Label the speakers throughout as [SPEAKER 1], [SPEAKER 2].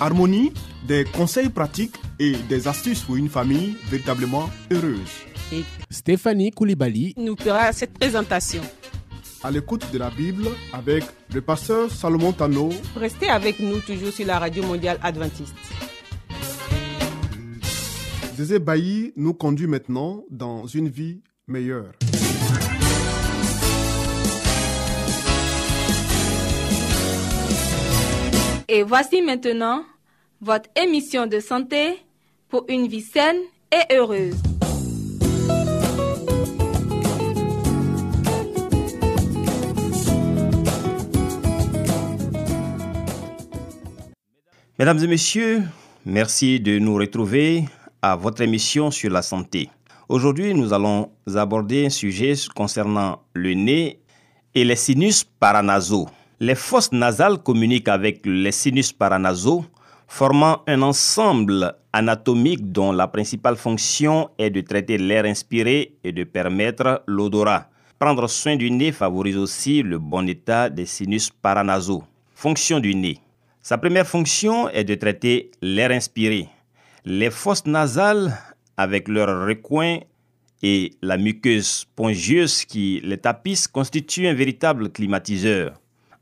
[SPEAKER 1] Harmonie, des conseils pratiques et des astuces pour une famille véritablement heureuse.
[SPEAKER 2] et
[SPEAKER 3] Stéphanie Koulibaly,
[SPEAKER 2] nous fera cette présentation.
[SPEAKER 1] À l'écoute de la Bible avec le pasteur Salomon Tano,
[SPEAKER 2] Restez avec nous toujours sur la radio mondiale adventiste.
[SPEAKER 1] Zézé Bailly nous conduit maintenant dans une vie meilleure.
[SPEAKER 4] Et voici maintenant votre émission de santé pour une vie saine et heureuse.
[SPEAKER 5] Mesdames et messieurs, merci de nous retrouver à votre émission sur la santé. Aujourd'hui, nous allons aborder un sujet concernant le nez et les sinus paranasaux. Les fosses nasales communiquent avec les sinus paranasaux, formant un ensemble anatomique dont la principale fonction est de traiter l'air inspiré et de permettre l'odorat. Prendre soin du nez favorise aussi le bon état des sinus paranasaux. Fonction du nez. Sa première fonction est de traiter l'air inspiré. Les fosses nasales, avec leur recoin et la muqueuse spongieuse qui les tapisse, constituent un véritable climatiseur.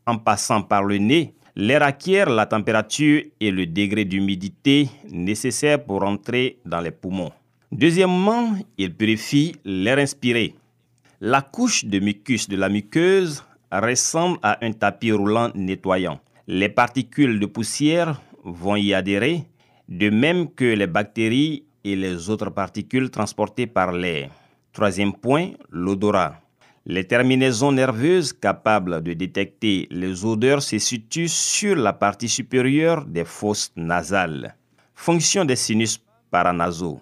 [SPEAKER 5] En passant par le nez, l'air acquiert la température et le degré d'humidité nécessaires pour entrer dans les poumons. Deuxièmement, il purifie l'air inspiré. La couche de mucus de la muqueuse ressemble à un tapis roulant nettoyant. Les particules de poussière vont y adhérer, de même que les bactéries et les autres particules transportées par l'air. Troisième point, l'odorat. Les terminaisons nerveuses capables de détecter les odeurs se situent sur la partie supérieure des fosses nasales. Fonction des sinus paranasaux.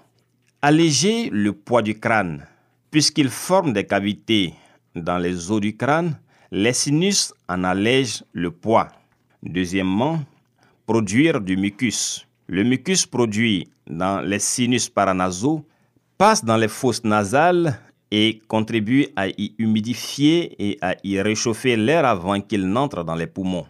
[SPEAKER 5] Alléger le poids du crâne. Puisqu'ils forment des cavités dans les os du crâne, les sinus en allègent le poids. Deuxièmement, produire du mucus. Le mucus produit dans les sinus paranasaux passe dans les fosses nasales et contribue à y humidifier et à y réchauffer l'air avant qu'il n'entre dans les poumons.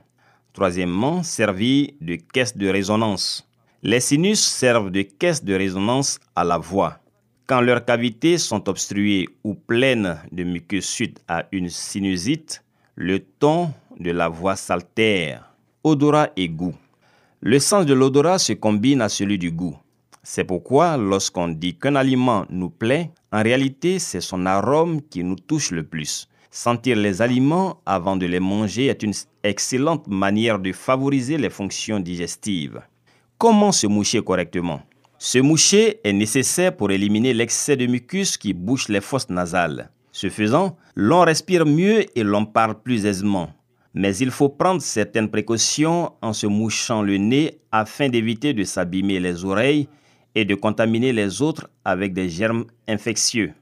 [SPEAKER 5] Troisièmement, servir de caisse de résonance. Les sinus servent de caisse de résonance à la voix. Quand leurs cavités sont obstruées ou pleines de mucus suite à une sinusite, le ton de la voix s'altère. Odorat et goût. Le sens de l'odorat se combine à celui du goût. C'est pourquoi lorsqu'on dit qu'un aliment nous plaît, en réalité c'est son arôme qui nous touche le plus. Sentir les aliments avant de les manger est une excellente manière de favoriser les fonctions digestives. Comment se moucher correctement? Se moucher est nécessaire pour éliminer l'excès de mucus qui bouche les fosses nasales. Ce faisant, l'on respire mieux et l'on parle plus aisément. Mais il faut prendre certaines précautions en se mouchant le nez afin d'éviter de s'abîmer les oreilles et de contaminer les autres avec des germes infectieux.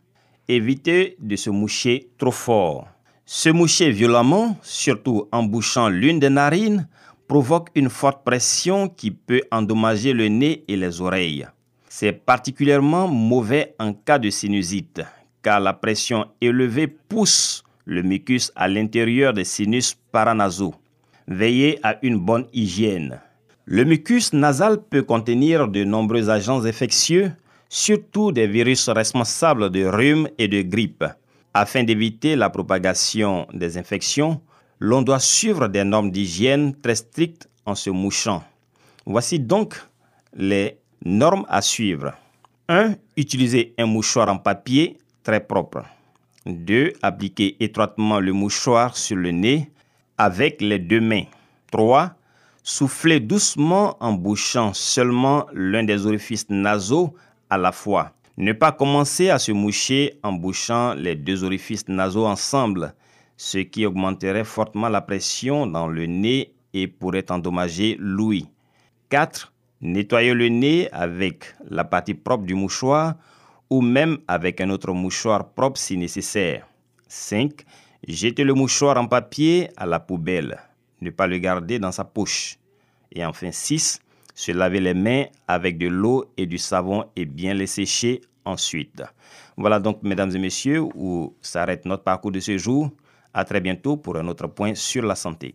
[SPEAKER 5] Évitez de se moucher trop fort. Se moucher violemment, surtout en bouchant l'une des narines, provoque une forte pression qui peut endommager le nez et les oreilles. C'est particulièrement mauvais en cas de sinusite, car la pression élevée pousse le mucus à l'intérieur des sinus paranasaux. Veillez à une bonne hygiène. Le mucus nasal peut contenir de nombreux agents infectieux, surtout des virus responsables de rhume et de grippe. Afin d'éviter la propagation des infections, l'on doit suivre des normes d'hygiène très strictes en se mouchant. Voici donc les normes à suivre. 1. Utilisez un mouchoir en papier très propre. 2. Appliquez étroitement le mouchoir sur le nez avec les deux mains. 3. Soufflez doucement en bouchant seulement l'un des orifices nasaux à la fois. Ne pas commencer à se moucher en bouchant les deux orifices nasaux ensemble, ce qui augmenterait fortement la pression dans le nez et pourrait endommager l'ouïe. 4. Nettoyez le nez avec la partie propre du mouchoir ou même avec un autre mouchoir propre si nécessaire. 5. Jetez le mouchoir en papier à la poubelle. Ne pas le garder dans sa poche. Et enfin 6. Se laver les mains avec de l'eau et du savon et bien les sécher ensuite. Voilà donc, mesdames et messieurs, où s'arrête notre parcours de ce jour. À très bientôt pour un autre point sur la santé.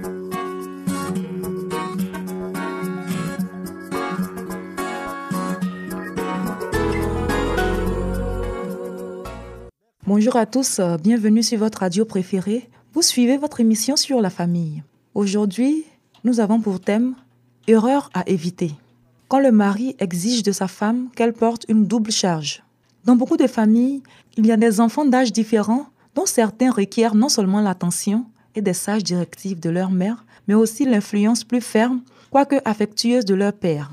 [SPEAKER 6] Bonjour à tous, euh, bienvenue sur votre radio préférée. Vous suivez votre émission sur la famille. Aujourd'hui, nous avons pour thème Erreur à éviter. Quand le mari exige de sa femme qu'elle porte une double charge. Dans beaucoup de familles, il y a des enfants d'âge différents dont certains requièrent non seulement l'attention et des sages directives de leur mère, mais aussi l'influence plus ferme, quoique affectueuse de leur père.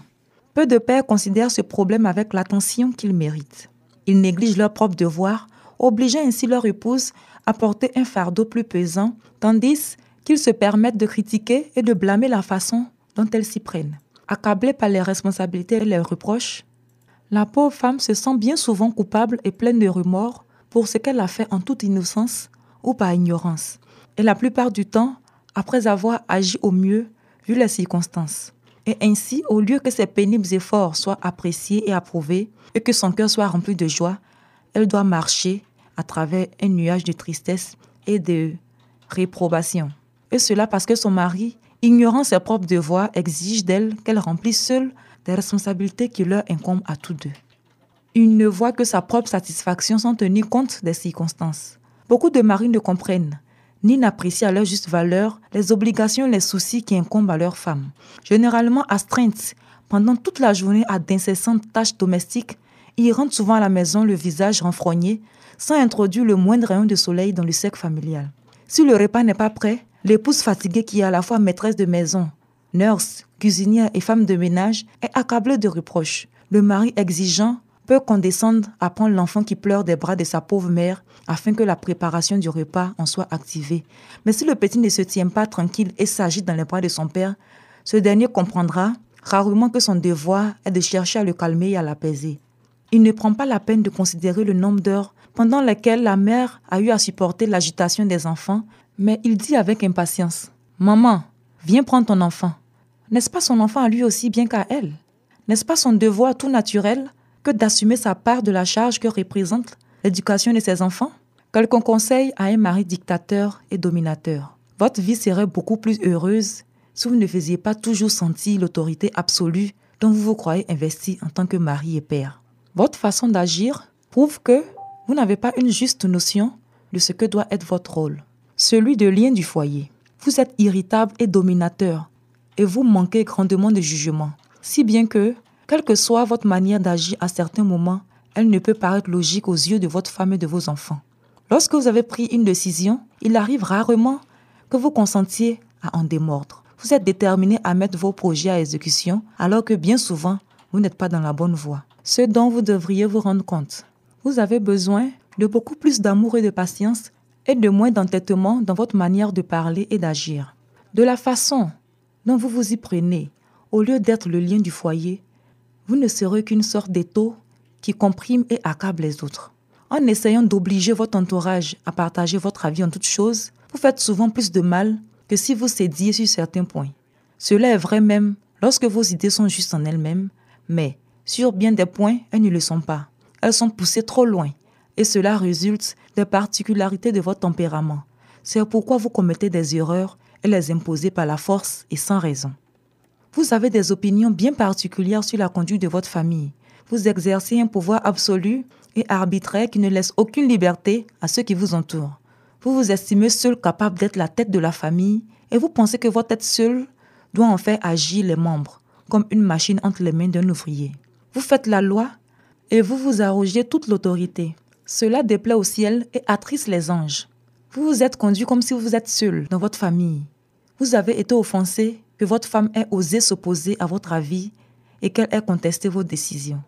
[SPEAKER 6] Peu de pères considèrent ce problème avec l'attention qu'ils méritent. Ils négligent leurs propres devoirs obligeant ainsi leur épouse à porter un fardeau plus pesant, tandis qu'ils se permettent de critiquer et de blâmer la façon dont elles s'y prennent. Accablée par les responsabilités et les reproches, la pauvre femme se sent bien souvent coupable et pleine de remords pour ce qu'elle a fait en toute innocence ou par ignorance, et la plupart du temps après avoir agi au mieux vu les circonstances. Et ainsi, au lieu que ses pénibles efforts soient appréciés et approuvés, et que son cœur soit rempli de joie, elle doit marcher à travers un nuage de tristesse et de réprobation. Et cela parce que son mari, ignorant ses propres devoirs, exige d'elle qu'elle remplisse seule des responsabilités qui leur incombent à tous deux. Il ne voit que sa propre satisfaction sans tenir compte des circonstances. Beaucoup de maris ne comprennent ni n'apprécient à leur juste valeur les obligations et les soucis qui incombent à leurs femmes. Généralement astreintes pendant toute la journée à d'incessantes tâches domestiques, ils rentrent souvent à la maison le visage renfrogné, sans introduire le moindre rayon de soleil dans le cercle familial. Si le repas n'est pas prêt, l'épouse fatiguée qui est à la fois maîtresse de maison, nurse, cuisinière et femme de ménage est accablée de reproches. Le mari exigeant peut condescendre à prendre l'enfant qui pleure des bras de sa pauvre mère afin que la préparation du repas en soit activée. Mais si le petit ne se tient pas tranquille et s'agite dans les bras de son père, ce dernier comprendra rarement que son devoir est de chercher à le calmer et à l'apaiser. Il ne prend pas la peine de considérer le nombre d'heures pendant lesquelles la mère a eu à supporter l'agitation des enfants, mais il dit avec impatience Maman, viens prendre ton enfant. N'est-ce pas son enfant à lui aussi bien qu'à elle? N'est-ce pas son devoir tout naturel que d'assumer sa part de la charge que représente l'éducation de ses enfants? Quelqu'un conseille à un mari dictateur et dominateur. Votre vie serait beaucoup plus heureuse si vous ne faisiez pas toujours sentir l'autorité absolue dont vous vous croyez investi en tant que mari et père. Votre façon d'agir prouve que vous n'avez pas une juste notion de ce que doit être votre rôle, celui de lien du foyer. Vous êtes irritable et dominateur et vous manquez grandement de jugement, si bien que, quelle que soit votre manière d'agir à certains moments, elle ne peut paraître logique aux yeux de votre femme et de vos enfants. Lorsque vous avez pris une décision, il arrive rarement que vous consentiez à en démordre. Vous êtes déterminé à mettre vos projets à exécution alors que bien souvent, vous n'êtes pas dans la bonne voie. Ce dont vous devriez vous rendre compte. Vous avez besoin de beaucoup plus d'amour et de patience et de moins d'entêtement dans votre manière de parler et d'agir. De la façon dont vous vous y prenez, au lieu d'être le lien du foyer, vous ne serez qu'une sorte d'étau qui comprime et accable les autres. En essayant d'obliger votre entourage à partager votre avis en toutes choses, vous faites souvent plus de mal que si vous cédiez sur certains points. Cela est vrai même lorsque vos idées sont justes en elles-mêmes, mais sur bien des points, elles ne le sont pas. Elles sont poussées trop loin et cela résulte des particularités de votre tempérament. C'est pourquoi vous commettez des erreurs et les imposez par la force et sans raison. Vous avez des opinions bien particulières sur la conduite de votre famille. Vous exercez un pouvoir absolu et arbitraire qui ne laisse aucune liberté à ceux qui vous entourent. Vous vous estimez seul capable d'être la tête de la famille et vous pensez que votre tête seule doit en faire agir les membres comme une machine entre les mains d'un ouvrier. Vous faites la loi et vous vous arrogez toute l'autorité. Cela déplaît au ciel et attriste les anges. Vous vous êtes conduit comme si vous êtes seul dans votre famille. Vous avez été offensé que votre femme ait osé s'opposer à votre avis et qu'elle ait contesté vos décisions.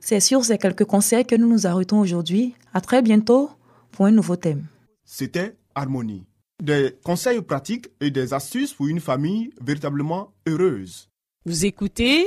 [SPEAKER 6] C'est sur ces quelques conseils que nous nous arrêtons aujourd'hui. À très bientôt pour un nouveau thème.
[SPEAKER 1] C'était Harmonie. Des conseils pratiques et des astuces pour une famille véritablement heureuse.
[SPEAKER 2] Vous écoutez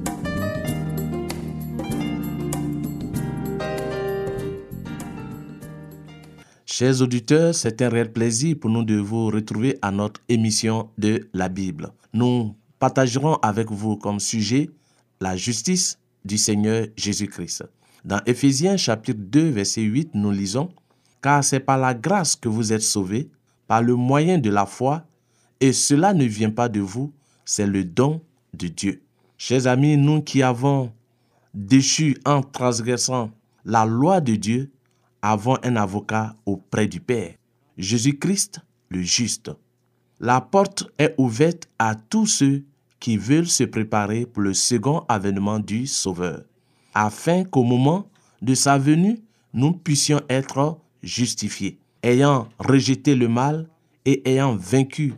[SPEAKER 7] Chers auditeurs, c'est un réel plaisir pour nous de vous retrouver à notre émission de la Bible. Nous partagerons avec vous comme sujet la justice du Seigneur Jésus-Christ. Dans Éphésiens chapitre 2 verset 8, nous lisons Car c'est par la grâce que vous êtes sauvés, par le moyen de la foi, et cela ne vient pas de vous, c'est le don de Dieu. Chers amis, nous qui avons déchu en transgressant la loi de Dieu, avons un avocat auprès du Père, Jésus-Christ le juste. La porte est ouverte à tous ceux qui veulent se préparer pour le second avènement du Sauveur, afin qu'au moment de sa venue, nous puissions être justifiés, ayant rejeté le mal et ayant vaincu.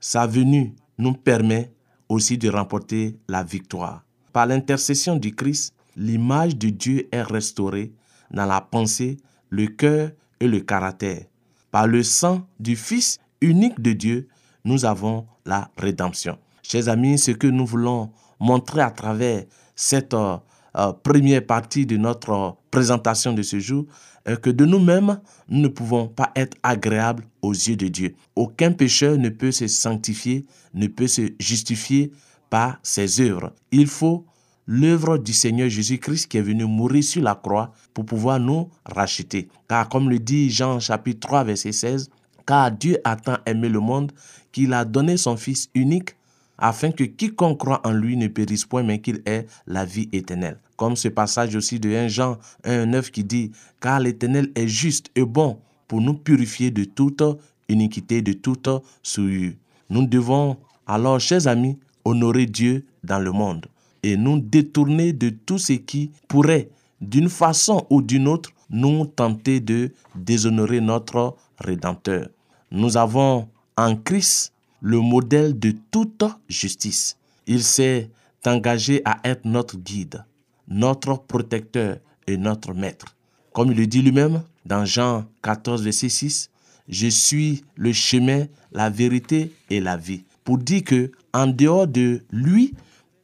[SPEAKER 7] Sa venue nous permet aussi de remporter la victoire. Par l'intercession du Christ, l'image de Dieu est restaurée dans la pensée, le cœur et le caractère. Par le sang du Fils unique de Dieu, nous avons la rédemption. Chers amis, ce que nous voulons montrer à travers cette euh, euh, première partie de notre euh, présentation de ce jour, est que de nous-mêmes, nous ne pouvons pas être agréables aux yeux de Dieu. Aucun pécheur ne peut se sanctifier, ne peut se justifier par ses œuvres. Il faut l'œuvre du Seigneur Jésus-Christ qui est venu mourir sur la croix pour pouvoir nous racheter. Car comme le dit Jean chapitre 3 verset 16, car Dieu a tant aimé le monde qu'il a donné son Fils unique afin que quiconque croit en lui ne périsse point mais qu'il ait la vie éternelle. Comme ce passage aussi de 1 Jean 1,9 qui dit Car l'Éternel est juste et bon pour nous purifier de toute iniquité, de toute souillure. Nous devons alors, chers amis, honorer Dieu dans le monde et nous détourner de tout ce qui pourrait, d'une façon ou d'une autre, nous tenter de déshonorer notre Rédempteur. Nous avons en Christ le modèle de toute justice. Il s'est engagé à être notre guide, notre protecteur et notre maître. Comme il le dit lui-même dans Jean 14, verset 6, Je suis le chemin, la vérité et la vie. Pour dire que en dehors de lui,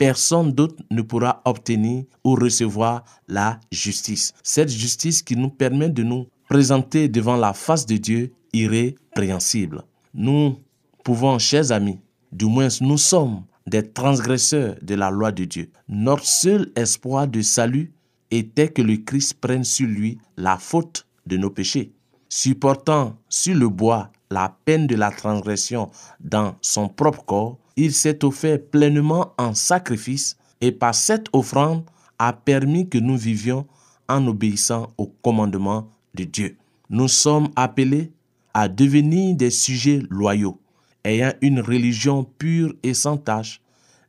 [SPEAKER 7] personne d'autre ne pourra obtenir ou recevoir la justice. Cette justice qui nous permet de nous présenter devant la face de Dieu irrépréhensible. Nous pouvons, chers amis, du moins nous sommes des transgresseurs de la loi de Dieu. Notre seul espoir de salut était que le Christ prenne sur lui la faute de nos péchés. Supportant sur le bois la peine de la transgression dans son propre corps, il s'est offert pleinement en sacrifice et par cette offrande a permis que nous vivions en obéissant au commandement de Dieu. Nous sommes appelés à devenir des sujets loyaux, ayant une religion pure et sans tache,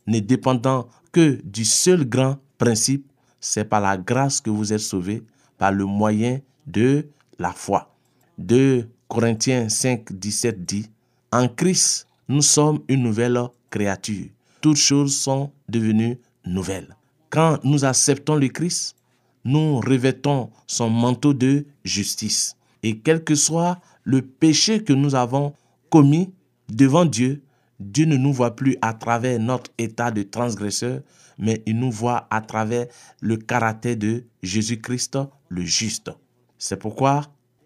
[SPEAKER 7] ne dépendant que du seul grand principe, c'est par la grâce que vous êtes sauvés, par le moyen de la foi. 2 Corinthiens 5, 17 dit, En Christ, nous sommes une nouvelle créature. Toutes choses sont devenues nouvelles. Quand nous acceptons le Christ, nous revêtons son manteau de justice. Et quel que soit le péché que nous avons commis devant Dieu, Dieu ne nous voit plus à travers notre état de transgresseur, mais il nous voit à travers le caractère de Jésus-Christ, le juste. C'est pourquoi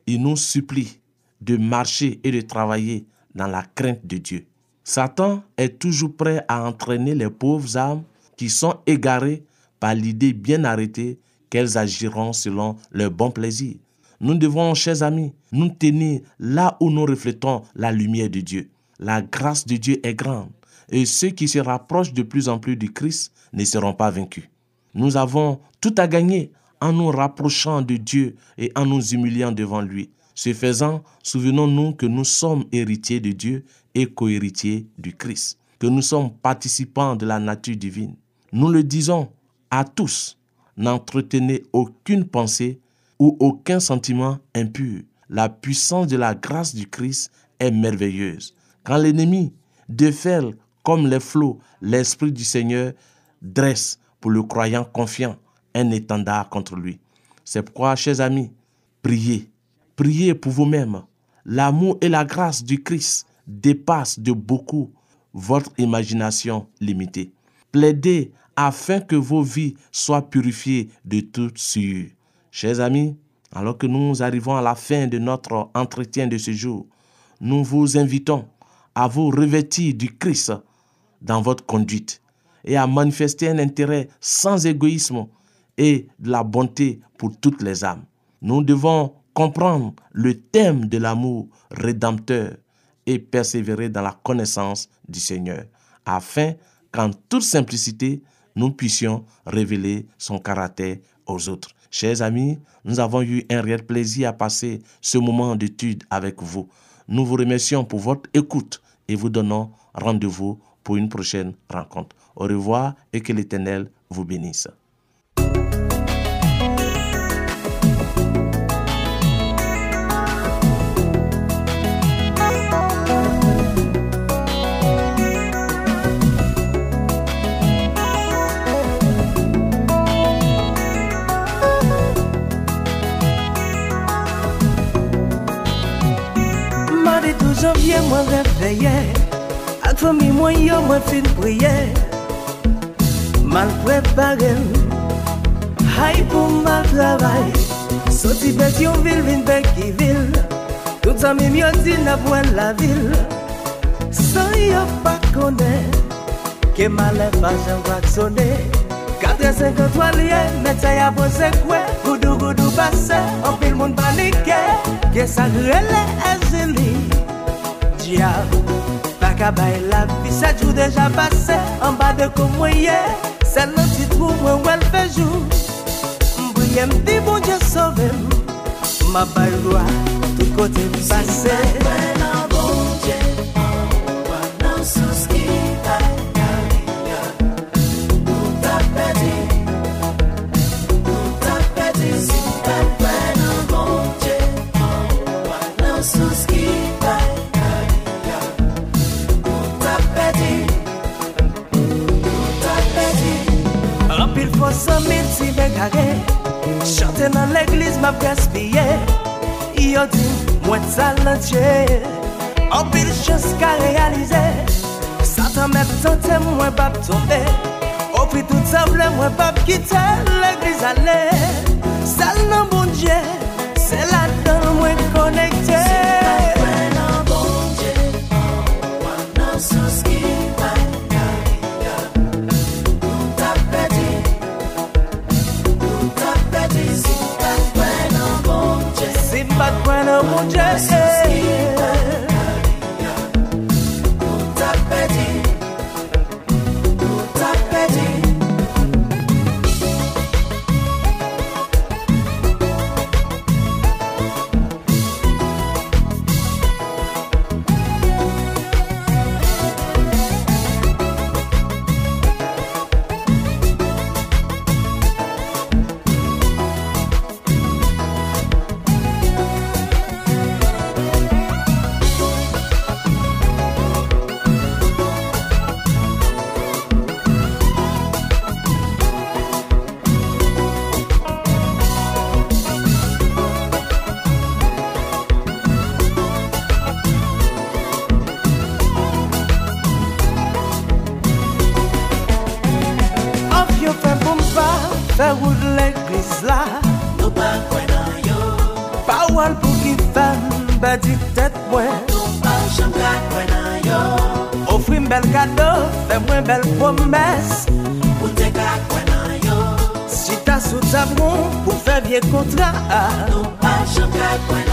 [SPEAKER 7] il nous supplie de marcher et de travailler dans la crainte de Dieu. Satan est toujours prêt à entraîner les pauvres âmes qui sont égarées par l'idée bien arrêtée qu'elles agiront selon leur bon plaisir. Nous devons, chers amis, nous tenir là où nous reflétons la lumière de Dieu. La grâce de Dieu est grande et ceux qui se rapprochent de plus en plus du Christ ne seront pas vaincus. Nous avons tout à gagner en nous rapprochant de Dieu et en nous humiliant devant lui. Ce faisant, souvenons-nous que nous sommes héritiers de Dieu et co-héritiers du Christ, que nous sommes participants de la nature divine. Nous le disons à tous, n'entretenez aucune pensée ou aucun sentiment impur. La puissance de la grâce du Christ est merveilleuse. Quand l'ennemi déferle comme les flots, l'Esprit du Seigneur dresse pour le croyant confiant un étendard contre lui. C'est pourquoi, chers amis, priez. Priez pour vous-même. L'amour et la grâce du Christ dépassent de beaucoup votre imagination limitée. Plaidez afin que vos vies soient purifiées de toute souillure. Chers amis, alors que nous arrivons à la fin de notre entretien de ce jour, nous vous invitons à vous revêtir du Christ dans votre conduite et à manifester un intérêt sans égoïsme et de la bonté pour toutes les âmes. Nous devons comprendre le thème de l'amour rédempteur et persévérer dans la connaissance du Seigneur, afin qu'en toute simplicité, nous puissions révéler son caractère aux autres. Chers amis, nous avons eu un réel plaisir à passer ce moment d'étude avec vous. Nous vous remercions pour votre écoute et vous donnons rendez-vous pour une prochaine rencontre. Au revoir et que l'Éternel vous bénisse.
[SPEAKER 8] ye mwen refleye Ak fami mwen yo mwen fin priye. Mal preparem Hay pou mal travay. Soti bet yon vil vin bek ki vil. Tout sa mi mim yo din apwen la vil. San yo pa kone. Ke male pa jan wak sone 4.53 liye Metay apose kwe. Goudou goudou base Anpil moun panike. Ke sa grele e zili. diya Baka bay la vi sa jou deja pase An ba de kou mwenye Sel nan ti trou mwen wel fejou Mbouye mdi bon diya sove m Ma bay lwa tout kote mpase Si mwen an kare Chante nan l'eglis map gaspye Yo di mwen salantye An pil chans ka realize Satan mep tante mwen pap tombe Opri tout sa vle mwen pap kite L'eglis ale papye kontra
[SPEAKER 9] Nou pa chanka kwen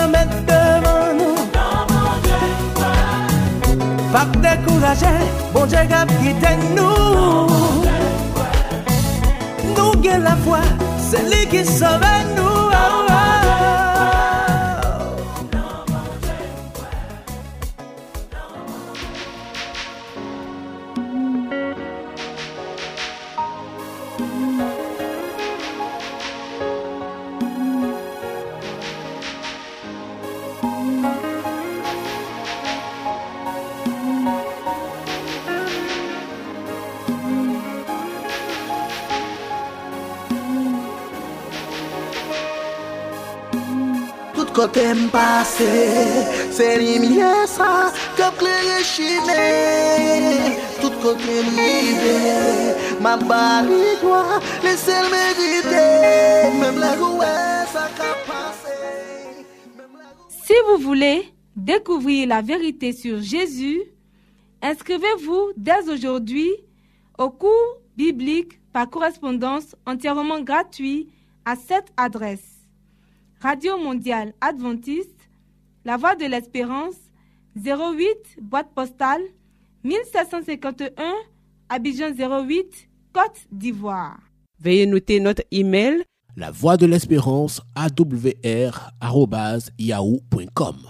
[SPEAKER 8] yon met devan nou Pak dekouraje, bon dje gap giten nou Nou gen la fwa, se li ki sove nou
[SPEAKER 4] Si vous voulez découvrir la vérité sur Jésus, inscrivez-vous dès aujourd'hui au cours biblique par correspondance entièrement gratuit à cette adresse. Radio mondiale adventiste, La Voix de l'Espérance, 08 boîte postale 1751 Abidjan 08 Côte d'Ivoire.
[SPEAKER 2] Veuillez noter notre email
[SPEAKER 3] La voix de l'espérance awr@yahoo.com.